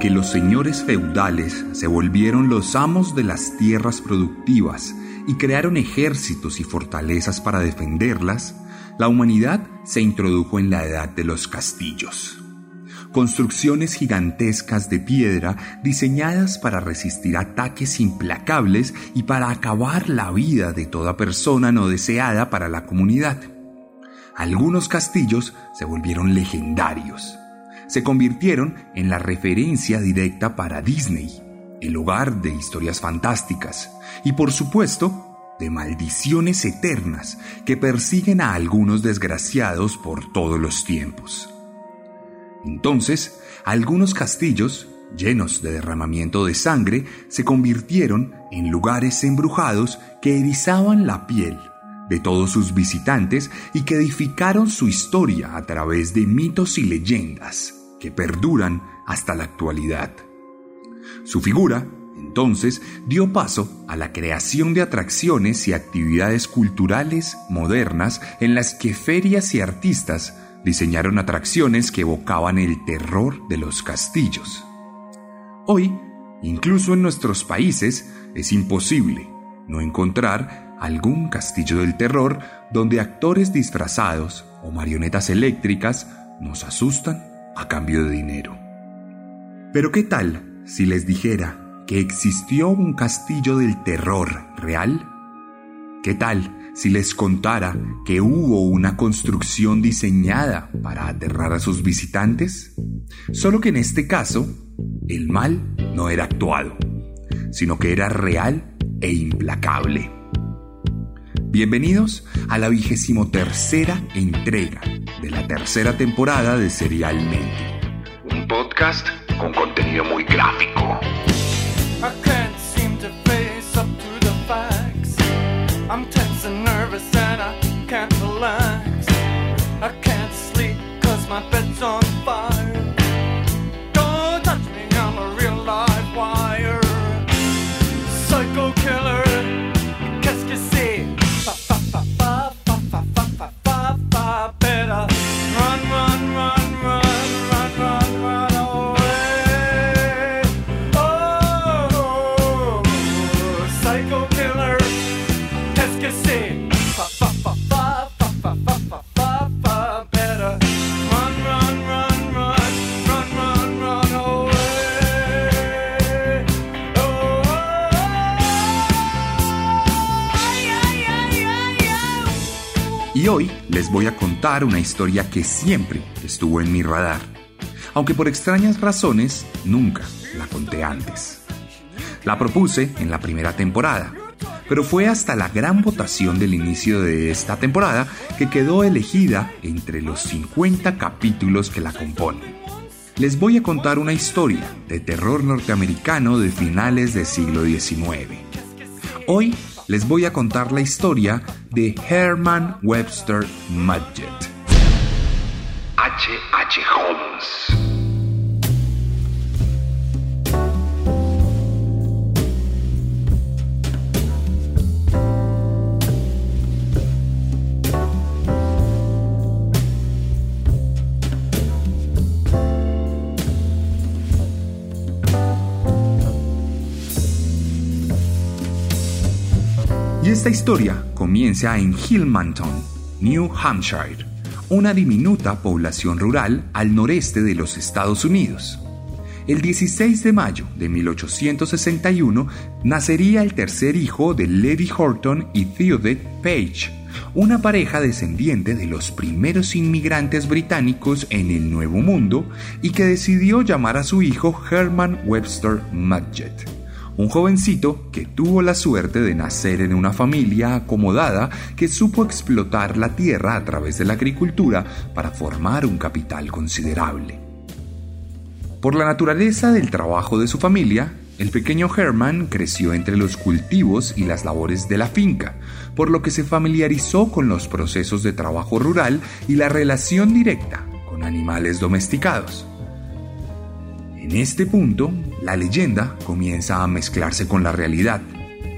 Que los señores feudales se volvieron los amos de las tierras productivas y crearon ejércitos y fortalezas para defenderlas, la humanidad se introdujo en la edad de los castillos. Construcciones gigantescas de piedra diseñadas para resistir ataques implacables y para acabar la vida de toda persona no deseada para la comunidad. Algunos castillos se volvieron legendarios se convirtieron en la referencia directa para Disney, el hogar de historias fantásticas y por supuesto de maldiciones eternas que persiguen a algunos desgraciados por todos los tiempos. Entonces, algunos castillos, llenos de derramamiento de sangre, se convirtieron en lugares embrujados que erizaban la piel de todos sus visitantes y que edificaron su historia a través de mitos y leyendas que perduran hasta la actualidad. Su figura, entonces, dio paso a la creación de atracciones y actividades culturales modernas en las que ferias y artistas diseñaron atracciones que evocaban el terror de los castillos. Hoy, incluso en nuestros países, es imposible no encontrar algún castillo del terror donde actores disfrazados o marionetas eléctricas nos asustan a cambio de dinero. Pero ¿qué tal si les dijera que existió un castillo del terror real? ¿Qué tal si les contara que hubo una construcción diseñada para aterrar a sus visitantes? Solo que en este caso, el mal no era actuado, sino que era real e implacable. Bienvenidos a la vigésimo tercera entrega de la tercera temporada de Serialmente. Un podcast con contenido muy gráfico. My bed's on fire. Una historia que siempre estuvo en mi radar, aunque por extrañas razones nunca la conté antes. La propuse en la primera temporada, pero fue hasta la gran votación del inicio de esta temporada que quedó elegida entre los 50 capítulos que la componen. Les voy a contar una historia de terror norteamericano de finales del siglo XIX. Hoy les voy a contar la historia de Herman Webster Mudgett. H. H. Holmes. Esta historia comienza en Hillmanton, New Hampshire, una diminuta población rural al noreste de los Estados Unidos. el 16 de mayo de 1861 nacería el tercer hijo de Lady Horton y Theodore Page, una pareja descendiente de los primeros inmigrantes británicos en el Nuevo Mundo y que decidió llamar a su hijo Herman Webster Mudgett un jovencito que tuvo la suerte de nacer en una familia acomodada que supo explotar la tierra a través de la agricultura para formar un capital considerable. Por la naturaleza del trabajo de su familia, el pequeño Herman creció entre los cultivos y las labores de la finca, por lo que se familiarizó con los procesos de trabajo rural y la relación directa con animales domesticados. En este punto, la leyenda comienza a mezclarse con la realidad,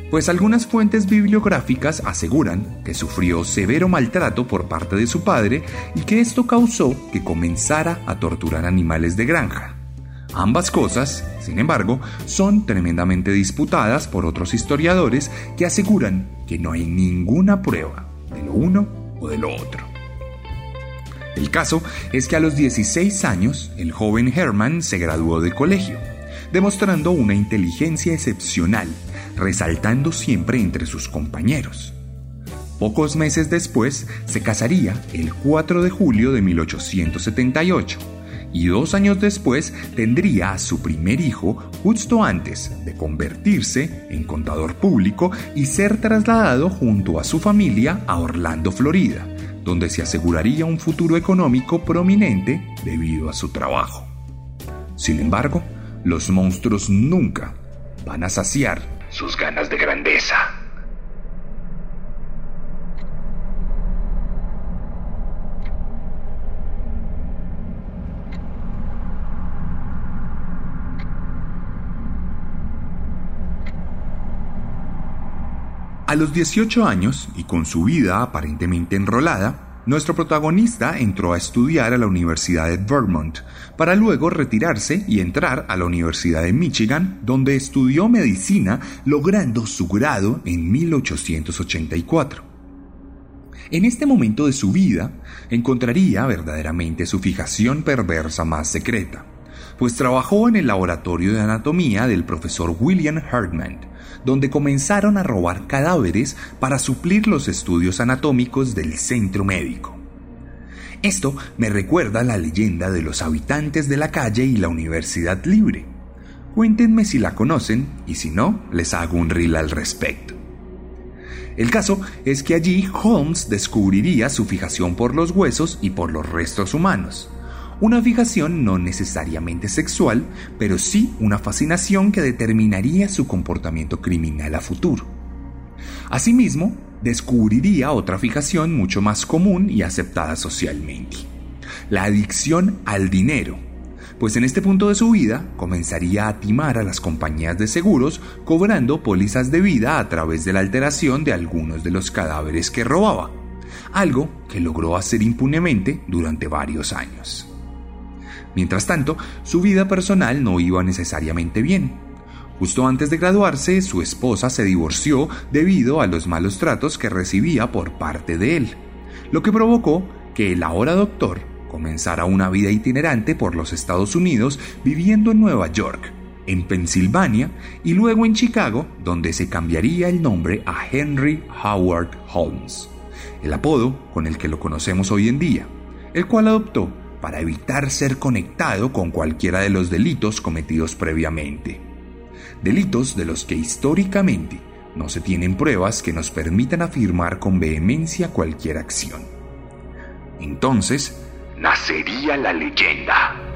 pues algunas fuentes bibliográficas aseguran que sufrió severo maltrato por parte de su padre y que esto causó que comenzara a torturar animales de granja. Ambas cosas, sin embargo, son tremendamente disputadas por otros historiadores que aseguran que no hay ninguna prueba de lo uno o de lo otro. El caso es que a los 16 años el joven Herman se graduó de colegio, demostrando una inteligencia excepcional, resaltando siempre entre sus compañeros. Pocos meses después se casaría el 4 de julio de 1878 y dos años después tendría a su primer hijo justo antes de convertirse en contador público y ser trasladado junto a su familia a Orlando, Florida, donde se aseguraría un futuro económico prominente debido a su trabajo. Sin embargo, los monstruos nunca van a saciar sus ganas de grandeza. A los 18 años, y con su vida aparentemente enrolada, nuestro protagonista entró a estudiar a la Universidad de Vermont, para luego retirarse y entrar a la Universidad de Michigan, donde estudió medicina, logrando su grado en 1884. En este momento de su vida, encontraría verdaderamente su fijación perversa más secreta, pues trabajó en el laboratorio de anatomía del profesor William Hartman, donde comenzaron a robar cadáveres para suplir los estudios anatómicos del centro médico. Esto me recuerda la leyenda de los habitantes de la calle y la universidad libre. Cuéntenme si la conocen y si no, les hago un reel al respecto. El caso es que allí Holmes descubriría su fijación por los huesos y por los restos humanos. Una fijación no necesariamente sexual, pero sí una fascinación que determinaría su comportamiento criminal a futuro. Asimismo, descubriría otra fijación mucho más común y aceptada socialmente, la adicción al dinero, pues en este punto de su vida comenzaría a timar a las compañías de seguros cobrando pólizas de vida a través de la alteración de algunos de los cadáveres que robaba, algo que logró hacer impunemente durante varios años. Mientras tanto, su vida personal no iba necesariamente bien. Justo antes de graduarse, su esposa se divorció debido a los malos tratos que recibía por parte de él, lo que provocó que el ahora doctor comenzara una vida itinerante por los Estados Unidos viviendo en Nueva York, en Pensilvania y luego en Chicago, donde se cambiaría el nombre a Henry Howard Holmes, el apodo con el que lo conocemos hoy en día, el cual adoptó para evitar ser conectado con cualquiera de los delitos cometidos previamente. Delitos de los que históricamente no se tienen pruebas que nos permitan afirmar con vehemencia cualquier acción. Entonces, nacería la leyenda.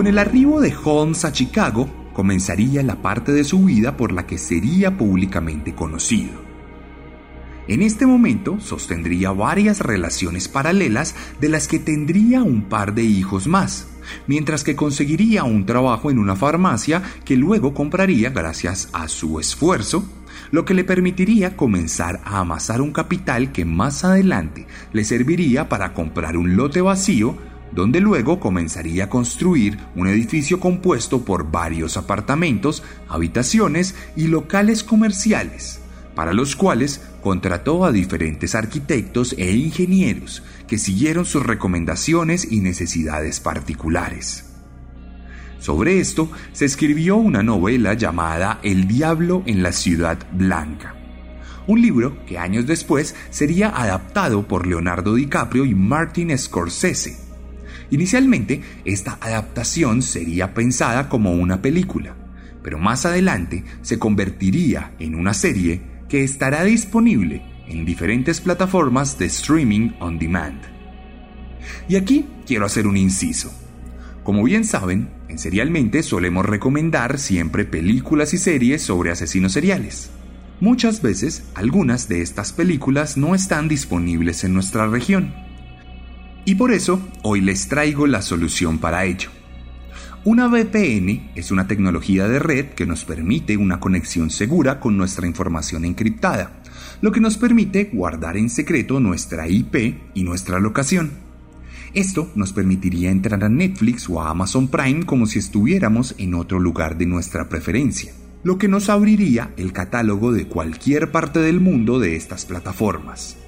Con el arribo de Holmes a Chicago, comenzaría la parte de su vida por la que sería públicamente conocido. En este momento sostendría varias relaciones paralelas de las que tendría un par de hijos más, mientras que conseguiría un trabajo en una farmacia que luego compraría gracias a su esfuerzo, lo que le permitiría comenzar a amasar un capital que más adelante le serviría para comprar un lote vacío donde luego comenzaría a construir un edificio compuesto por varios apartamentos, habitaciones y locales comerciales, para los cuales contrató a diferentes arquitectos e ingenieros que siguieron sus recomendaciones y necesidades particulares. Sobre esto se escribió una novela llamada El Diablo en la Ciudad Blanca, un libro que años después sería adaptado por Leonardo DiCaprio y Martin Scorsese. Inicialmente, esta adaptación sería pensada como una película, pero más adelante se convertiría en una serie que estará disponible en diferentes plataformas de streaming on demand. Y aquí quiero hacer un inciso. Como bien saben, en Serialmente solemos recomendar siempre películas y series sobre asesinos seriales. Muchas veces, algunas de estas películas no están disponibles en nuestra región. Y por eso, hoy les traigo la solución para ello. Una VPN es una tecnología de red que nos permite una conexión segura con nuestra información encriptada, lo que nos permite guardar en secreto nuestra IP y nuestra locación. Esto nos permitiría entrar a Netflix o a Amazon Prime como si estuviéramos en otro lugar de nuestra preferencia, lo que nos abriría el catálogo de cualquier parte del mundo de estas plataformas.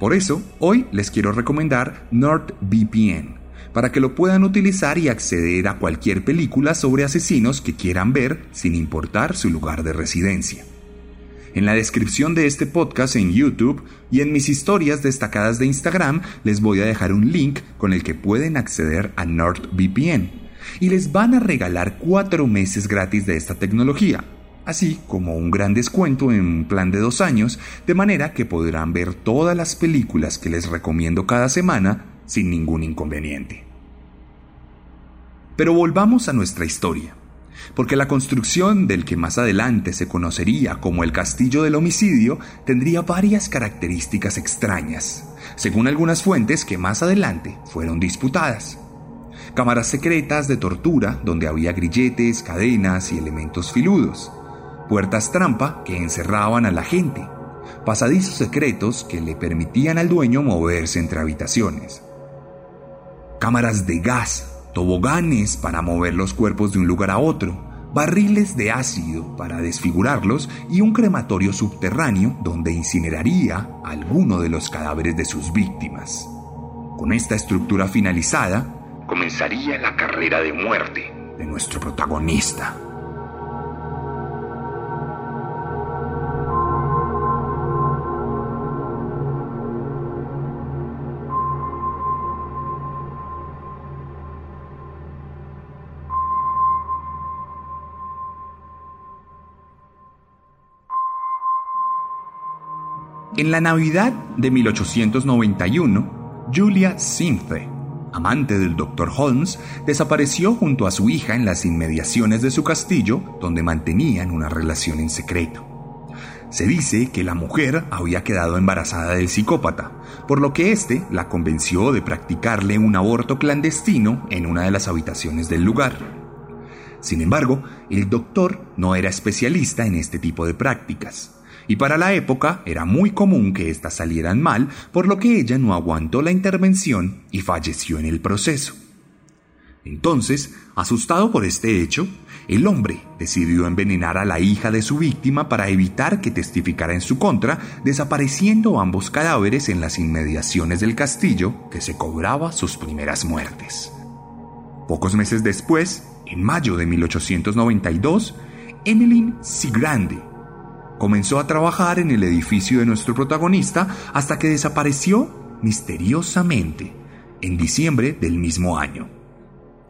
Por eso, hoy les quiero recomendar NordVPN, para que lo puedan utilizar y acceder a cualquier película sobre asesinos que quieran ver sin importar su lugar de residencia. En la descripción de este podcast en YouTube y en mis historias destacadas de Instagram les voy a dejar un link con el que pueden acceder a NordVPN y les van a regalar cuatro meses gratis de esta tecnología, así como un gran descuento en un plan de dos años, de manera que podrán ver todas las películas que les recomiendo cada semana sin ningún inconveniente. Pero volvamos a nuestra historia porque la construcción del que más adelante se conocería como el Castillo del Homicidio tendría varias características extrañas, según algunas fuentes que más adelante fueron disputadas. Cámaras secretas de tortura donde había grilletes, cadenas y elementos filudos, puertas trampa que encerraban a la gente, pasadizos secretos que le permitían al dueño moverse entre habitaciones, cámaras de gas toboganes para mover los cuerpos de un lugar a otro, barriles de ácido para desfigurarlos y un crematorio subterráneo donde incineraría alguno de los cadáveres de sus víctimas. Con esta estructura finalizada, comenzaría la carrera de muerte de nuestro protagonista. En la Navidad de 1891, Julia Simfe, amante del Dr. Holmes, desapareció junto a su hija en las inmediaciones de su castillo, donde mantenían una relación en secreto. Se dice que la mujer había quedado embarazada del psicópata, por lo que éste la convenció de practicarle un aborto clandestino en una de las habitaciones del lugar. Sin embargo, el doctor no era especialista en este tipo de prácticas y para la época era muy común que éstas salieran mal, por lo que ella no aguantó la intervención y falleció en el proceso. Entonces, asustado por este hecho, el hombre decidió envenenar a la hija de su víctima para evitar que testificara en su contra, desapareciendo ambos cadáveres en las inmediaciones del castillo que se cobraba sus primeras muertes. Pocos meses después, en mayo de 1892, Emmeline Sigrande comenzó a trabajar en el edificio de nuestro protagonista hasta que desapareció misteriosamente en diciembre del mismo año.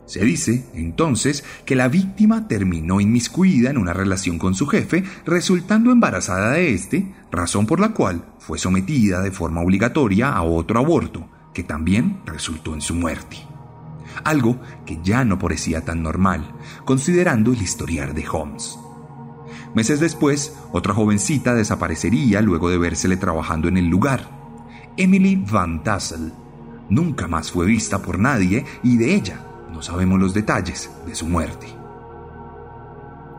Se dice, entonces, que la víctima terminó inmiscuida en una relación con su jefe, resultando embarazada de este, razón por la cual fue sometida de forma obligatoria a otro aborto, que también resultó en su muerte. Algo que ya no parecía tan normal, considerando el historial de Holmes. Meses después, otra jovencita desaparecería luego de vérsele trabajando en el lugar. Emily Van Tassel. Nunca más fue vista por nadie y de ella no sabemos los detalles de su muerte.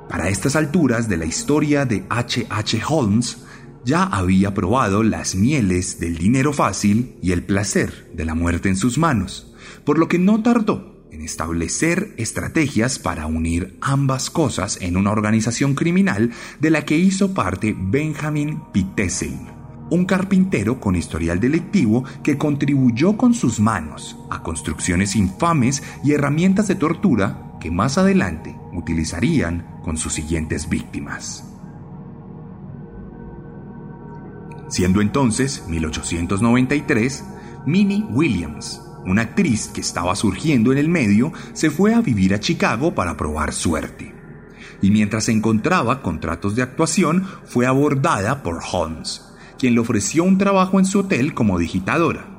Para estas alturas de la historia de H. H. Holmes, ya había probado las mieles del dinero fácil y el placer de la muerte en sus manos, por lo que no tardó establecer estrategias para unir ambas cosas en una organización criminal de la que hizo parte Benjamin Pitessel, un carpintero con historial delictivo que contribuyó con sus manos a construcciones infames y herramientas de tortura que más adelante utilizarían con sus siguientes víctimas. Siendo entonces 1893, Minnie Williams, una actriz que estaba surgiendo en el medio, se fue a vivir a Chicago para probar suerte. Y mientras encontraba contratos de actuación, fue abordada por Holmes, quien le ofreció un trabajo en su hotel como digitadora.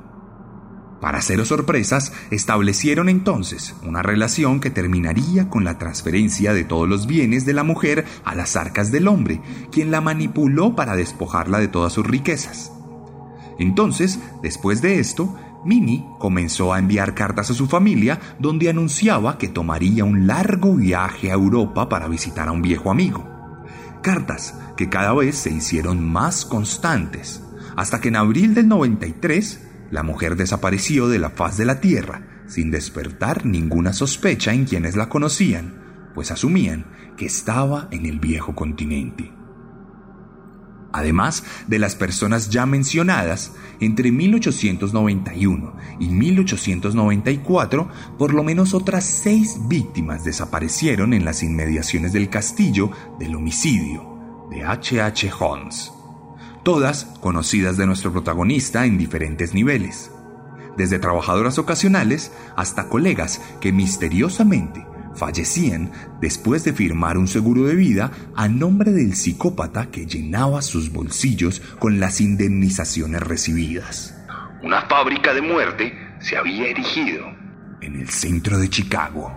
Para cero sorpresas, establecieron entonces una relación que terminaría con la transferencia de todos los bienes de la mujer a las arcas del hombre, quien la manipuló para despojarla de todas sus riquezas. Entonces, después de esto, Minnie comenzó a enviar cartas a su familia donde anunciaba que tomaría un largo viaje a Europa para visitar a un viejo amigo. Cartas que cada vez se hicieron más constantes, hasta que en abril del 93 la mujer desapareció de la faz de la tierra sin despertar ninguna sospecha en quienes la conocían, pues asumían que estaba en el viejo continente. Además de las personas ya mencionadas, entre 1891 y 1894, por lo menos otras seis víctimas desaparecieron en las inmediaciones del castillo del homicidio de H. H. Holmes todas conocidas de nuestro protagonista en diferentes niveles, desde trabajadoras ocasionales hasta colegas que misteriosamente fallecían después de firmar un seguro de vida a nombre del psicópata que llenaba sus bolsillos con las indemnizaciones recibidas. Una fábrica de muerte se había erigido en el centro de Chicago.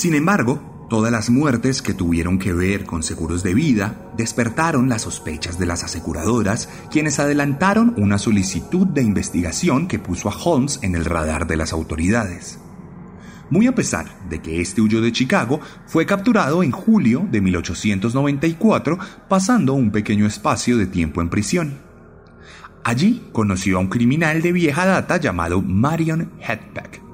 Sin embargo, todas las muertes que tuvieron que ver con seguros de vida despertaron las sospechas de las aseguradoras, quienes adelantaron una solicitud de investigación que puso a Holmes en el radar de las autoridades. Muy a pesar de que este huyó de Chicago, fue capturado en julio de 1894, pasando un pequeño espacio de tiempo en prisión. Allí conoció a un criminal de vieja data llamado Marion Hedbeck,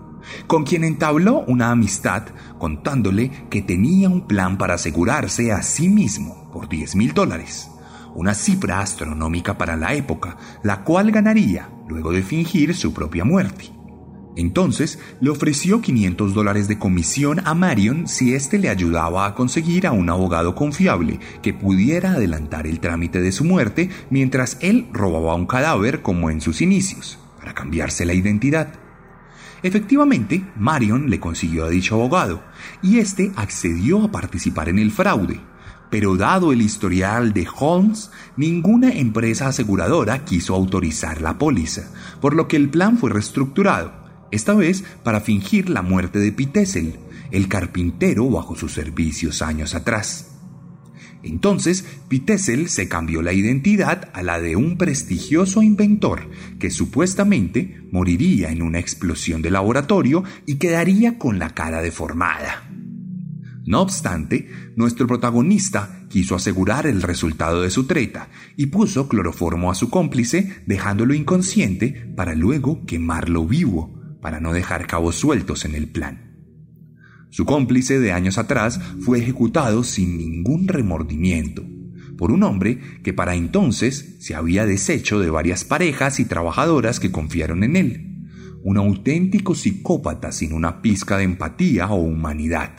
con quien entabló una amistad contándole que tenía un plan para asegurarse a sí mismo por 10 mil dólares, una cifra astronómica para la época, la cual ganaría luego de fingir su propia muerte. Entonces le ofreció 500 dólares de comisión a Marion si éste le ayudaba a conseguir a un abogado confiable que pudiera adelantar el trámite de su muerte mientras él robaba un cadáver como en sus inicios, para cambiarse la identidad. Efectivamente, Marion le consiguió a dicho abogado, y éste accedió a participar en el fraude. Pero dado el historial de Holmes, ninguna empresa aseguradora quiso autorizar la póliza, por lo que el plan fue reestructurado, esta vez para fingir la muerte de Pitessel, el carpintero bajo sus servicios años atrás. Entonces, Pitessel se cambió la identidad a la de un prestigioso inventor que supuestamente moriría en una explosión de laboratorio y quedaría con la cara deformada. No obstante, nuestro protagonista quiso asegurar el resultado de su treta y puso cloroformo a su cómplice dejándolo inconsciente para luego quemarlo vivo, para no dejar cabos sueltos en el plan. Su cómplice de años atrás fue ejecutado sin ningún remordimiento por un hombre que para entonces se había deshecho de varias parejas y trabajadoras que confiaron en él, un auténtico psicópata sin una pizca de empatía o humanidad.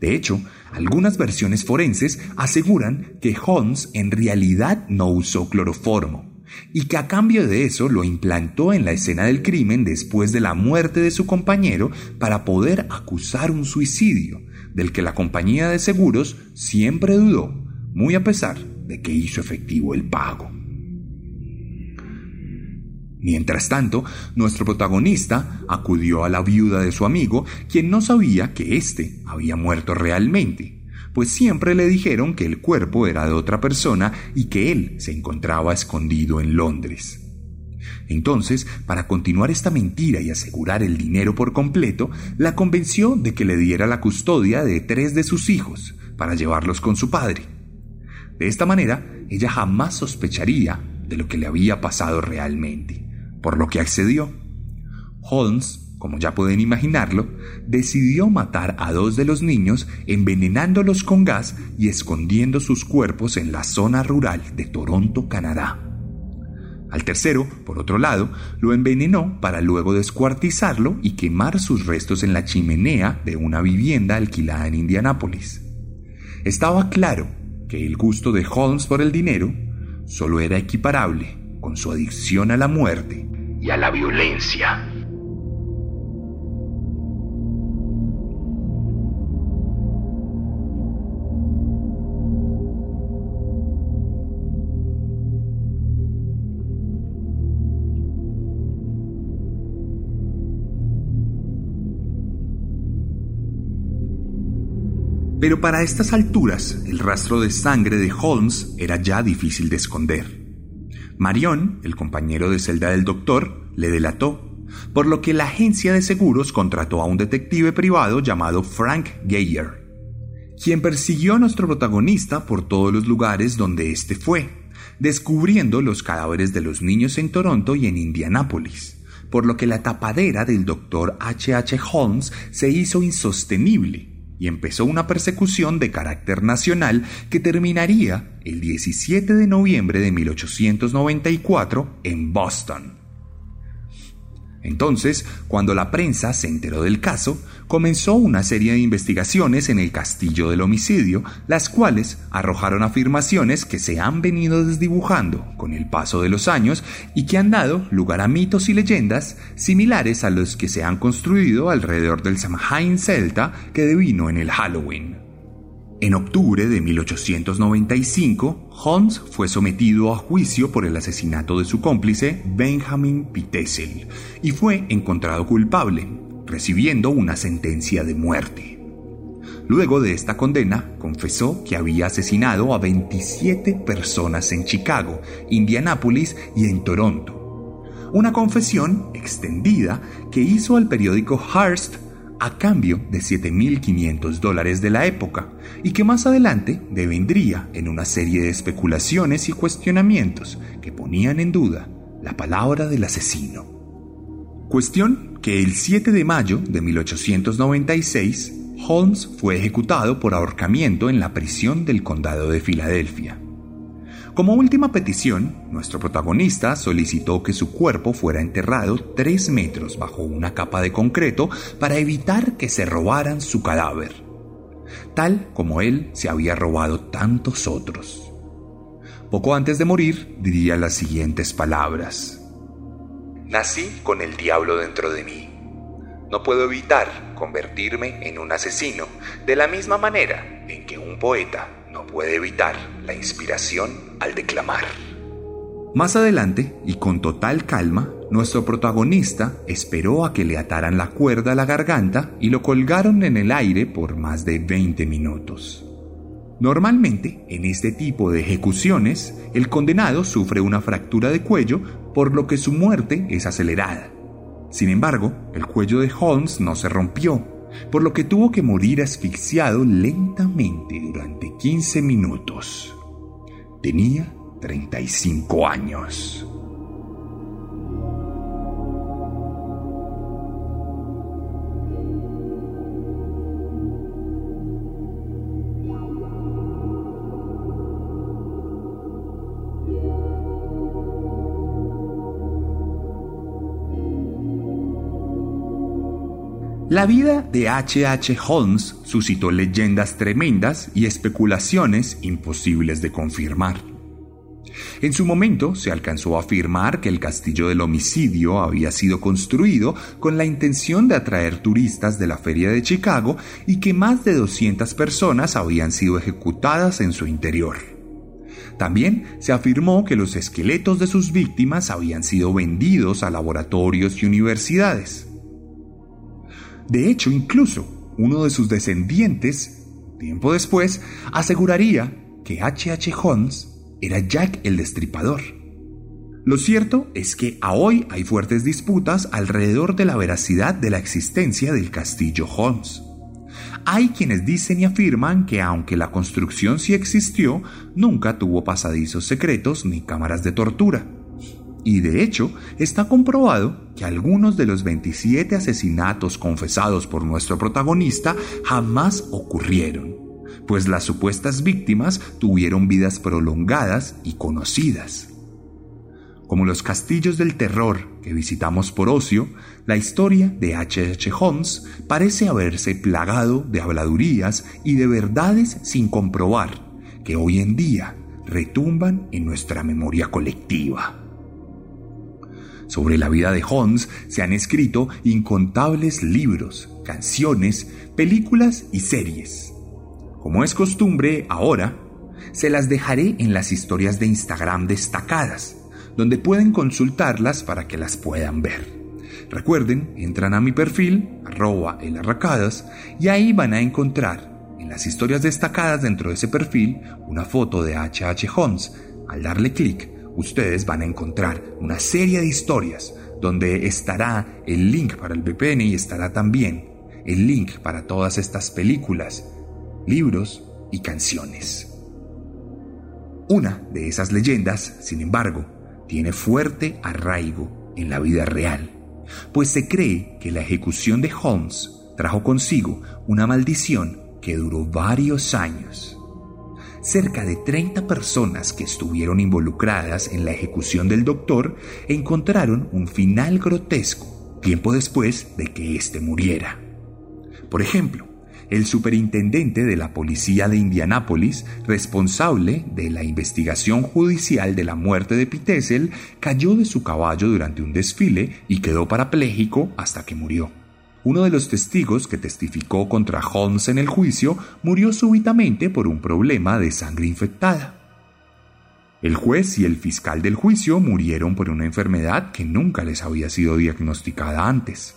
De hecho, algunas versiones forenses aseguran que Holmes en realidad no usó cloroformo, y que a cambio de eso lo implantó en la escena del crimen después de la muerte de su compañero para poder acusar un suicidio, del que la compañía de seguros siempre dudó, muy a pesar de que hizo efectivo el pago. Mientras tanto, nuestro protagonista acudió a la viuda de su amigo, quien no sabía que éste había muerto realmente, pues siempre le dijeron que el cuerpo era de otra persona y que él se encontraba escondido en Londres. Entonces, para continuar esta mentira y asegurar el dinero por completo, la convenció de que le diera la custodia de tres de sus hijos para llevarlos con su padre. De esta manera, ella jamás sospecharía de lo que le había pasado realmente por lo que accedió. Holmes, como ya pueden imaginarlo, decidió matar a dos de los niños envenenándolos con gas y escondiendo sus cuerpos en la zona rural de Toronto, Canadá. Al tercero, por otro lado, lo envenenó para luego descuartizarlo y quemar sus restos en la chimenea de una vivienda alquilada en Indianápolis. Estaba claro que el gusto de Holmes por el dinero solo era equiparable con su adicción a la muerte y a la violencia. Pero para estas alturas, el rastro de sangre de Holmes era ya difícil de esconder. Marion, el compañero de celda del doctor, le delató, por lo que la agencia de seguros contrató a un detective privado llamado Frank Geyer, quien persiguió a nuestro protagonista por todos los lugares donde éste fue, descubriendo los cadáveres de los niños en Toronto y en Indianápolis, por lo que la tapadera del doctor H. H. Holmes se hizo insostenible y empezó una persecución de carácter nacional que terminaría el 17 de noviembre de 1894 en Boston. Entonces, cuando la prensa se enteró del caso, comenzó una serie de investigaciones en el castillo del homicidio, las cuales arrojaron afirmaciones que se han venido desdibujando con el paso de los años y que han dado lugar a mitos y leyendas similares a los que se han construido alrededor del Samhain celta que devino en el Halloween. En octubre de 1895, Holmes fue sometido a juicio por el asesinato de su cómplice, Benjamin Pitessel, y fue encontrado culpable, recibiendo una sentencia de muerte. Luego de esta condena, confesó que había asesinado a 27 personas en Chicago, Indianápolis y en Toronto. Una confesión extendida que hizo al periódico Hearst a cambio de 7.500 dólares de la época y que más adelante devendría en una serie de especulaciones y cuestionamientos que ponían en duda la palabra del asesino. Cuestión que el 7 de mayo de 1896 Holmes fue ejecutado por ahorcamiento en la prisión del condado de Filadelfia. Como última petición, nuestro protagonista solicitó que su cuerpo fuera enterrado tres metros bajo una capa de concreto para evitar que se robaran su cadáver, tal como él se había robado tantos otros. Poco antes de morir diría las siguientes palabras. Nací con el diablo dentro de mí. No puedo evitar convertirme en un asesino, de la misma manera en que un poeta no puede evitar la inspiración al declamar. Más adelante, y con total calma, nuestro protagonista esperó a que le ataran la cuerda a la garganta y lo colgaron en el aire por más de 20 minutos. Normalmente, en este tipo de ejecuciones, el condenado sufre una fractura de cuello, por lo que su muerte es acelerada. Sin embargo, el cuello de Holmes no se rompió, por lo que tuvo que morir asfixiado lentamente durante 15 minutos. Tenía 35 años. La vida de H. H. Holmes suscitó leyendas tremendas y especulaciones imposibles de confirmar. En su momento se alcanzó a afirmar que el castillo del homicidio había sido construido con la intención de atraer turistas de la feria de Chicago y que más de 200 personas habían sido ejecutadas en su interior. También se afirmó que los esqueletos de sus víctimas habían sido vendidos a laboratorios y universidades. De hecho, incluso uno de sus descendientes, tiempo después, aseguraría que H.H. H. Holmes era Jack el Destripador. Lo cierto es que a hoy hay fuertes disputas alrededor de la veracidad de la existencia del castillo Holmes. Hay quienes dicen y afirman que aunque la construcción sí existió, nunca tuvo pasadizos secretos ni cámaras de tortura. Y de hecho, está comprobado que algunos de los 27 asesinatos confesados por nuestro protagonista jamás ocurrieron, pues las supuestas víctimas tuvieron vidas prolongadas y conocidas. Como los castillos del terror que visitamos por ocio, la historia de H.H. H. Holmes parece haberse plagado de habladurías y de verdades sin comprobar, que hoy en día retumban en nuestra memoria colectiva. Sobre la vida de Holmes se han escrito incontables libros, canciones, películas y series. Como es costumbre ahora, se las dejaré en las historias de Instagram destacadas, donde pueden consultarlas para que las puedan ver. Recuerden, entran a mi perfil, arroba elarracadas, y ahí van a encontrar en las historias destacadas dentro de ese perfil una foto de HH Holmes. Al darle clic, ustedes van a encontrar una serie de historias donde estará el link para el VPN y estará también el link para todas estas películas, libros y canciones. Una de esas leyendas, sin embargo, tiene fuerte arraigo en la vida real, pues se cree que la ejecución de Holmes trajo consigo una maldición que duró varios años. Cerca de 30 personas que estuvieron involucradas en la ejecución del doctor encontraron un final grotesco tiempo después de que éste muriera. Por ejemplo, el superintendente de la policía de Indianápolis, responsable de la investigación judicial de la muerte de Pitesel, cayó de su caballo durante un desfile y quedó parapléjico hasta que murió. Uno de los testigos que testificó contra Holmes en el juicio murió súbitamente por un problema de sangre infectada. El juez y el fiscal del juicio murieron por una enfermedad que nunca les había sido diagnosticada antes.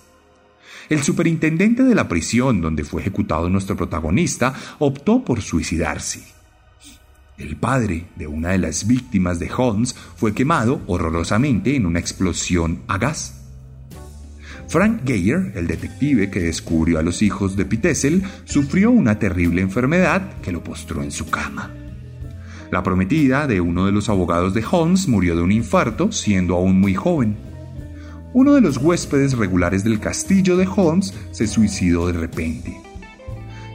El superintendente de la prisión donde fue ejecutado nuestro protagonista optó por suicidarse. El padre de una de las víctimas de Holmes fue quemado horrorosamente en una explosión a gas. Frank Geyer, el detective que descubrió a los hijos de Pitessel, sufrió una terrible enfermedad que lo postró en su cama. La prometida de uno de los abogados de Holmes murió de un infarto siendo aún muy joven. Uno de los huéspedes regulares del castillo de Holmes se suicidó de repente.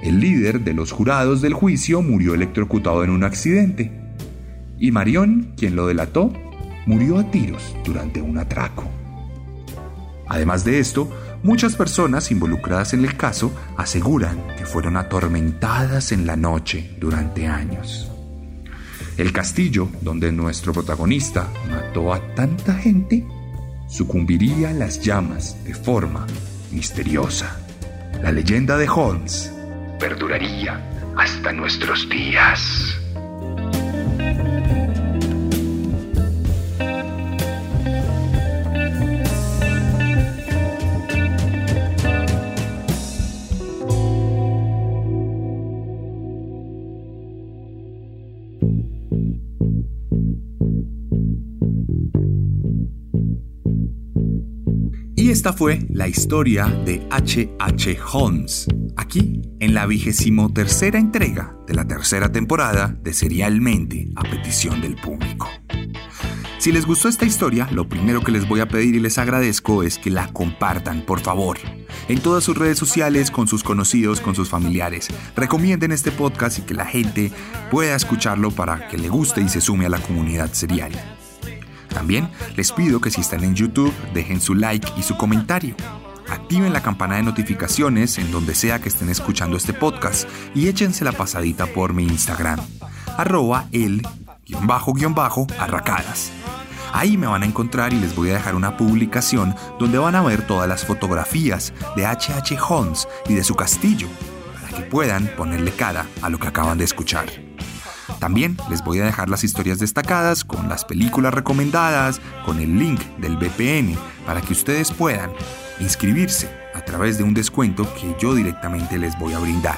El líder de los jurados del juicio murió electrocutado en un accidente. Y Marion, quien lo delató, murió a tiros durante un atraco. Además de esto, muchas personas involucradas en el caso aseguran que fueron atormentadas en la noche durante años. El castillo donde nuestro protagonista mató a tanta gente sucumbiría a las llamas de forma misteriosa. La leyenda de Holmes perduraría hasta nuestros días. Esta fue la historia de H.H. H. Holmes, aquí en la vigésimo tercera entrega de la tercera temporada de Serialmente a petición del público. Si les gustó esta historia, lo primero que les voy a pedir y les agradezco es que la compartan, por favor, en todas sus redes sociales, con sus conocidos, con sus familiares. Recomienden este podcast y que la gente pueda escucharlo para que le guste y se sume a la comunidad serial. También les pido que si están en YouTube dejen su like y su comentario. Activen la campana de notificaciones en donde sea que estén escuchando este podcast y échense la pasadita por mi Instagram, arroba el guion bajo guion bajo arracadas. Ahí me van a encontrar y les voy a dejar una publicación donde van a ver todas las fotografías de HH Holmes y de su castillo, para que puedan ponerle cara a lo que acaban de escuchar. También les voy a dejar las historias destacadas con las películas recomendadas, con el link del VPN para que ustedes puedan inscribirse a través de un descuento que yo directamente les voy a brindar.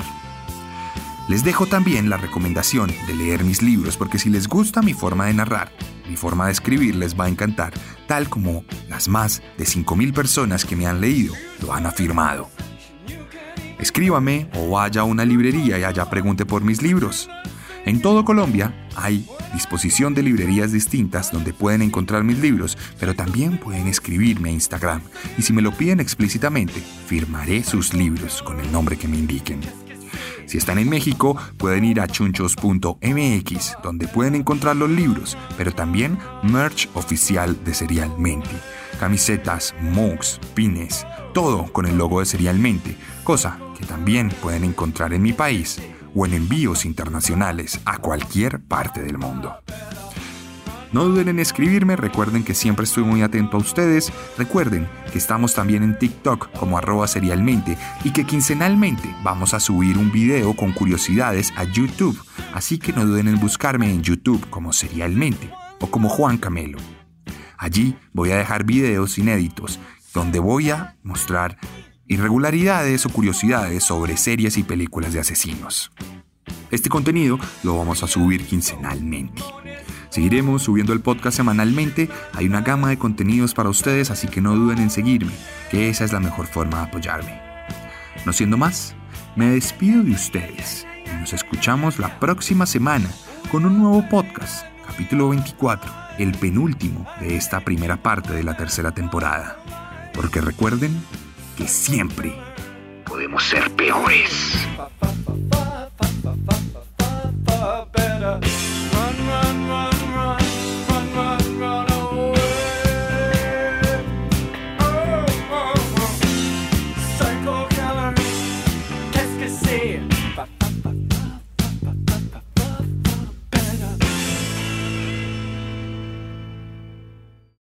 Les dejo también la recomendación de leer mis libros porque si les gusta mi forma de narrar, mi forma de escribir les va a encantar, tal como las más de 5.000 personas que me han leído lo han afirmado. Escríbame o vaya a una librería y allá pregunte por mis libros. En todo Colombia hay disposición de librerías distintas donde pueden encontrar mis libros, pero también pueden escribirme a Instagram y si me lo piden explícitamente, firmaré sus libros con el nombre que me indiquen. Si están en México, pueden ir a chunchos.mx, donde pueden encontrar los libros, pero también merch oficial de Serialmente. Camisetas, mugs, pines, todo con el logo de Serialmente, cosa que también pueden encontrar en mi país o en envíos internacionales a cualquier parte del mundo. No duden en escribirme, recuerden que siempre estoy muy atento a ustedes, recuerden que estamos también en TikTok como arroba serialmente y que quincenalmente vamos a subir un video con curiosidades a YouTube, así que no duden en buscarme en YouTube como serialmente o como Juan Camelo. Allí voy a dejar videos inéditos donde voy a mostrar irregularidades o curiosidades sobre series y películas de asesinos. Este contenido lo vamos a subir quincenalmente. Seguiremos subiendo el podcast semanalmente, hay una gama de contenidos para ustedes, así que no duden en seguirme, que esa es la mejor forma de apoyarme. No siendo más, me despido de ustedes y nos escuchamos la próxima semana con un nuevo podcast, capítulo 24, el penúltimo de esta primera parte de la tercera temporada. Porque recuerden que siempre podemos ser peores.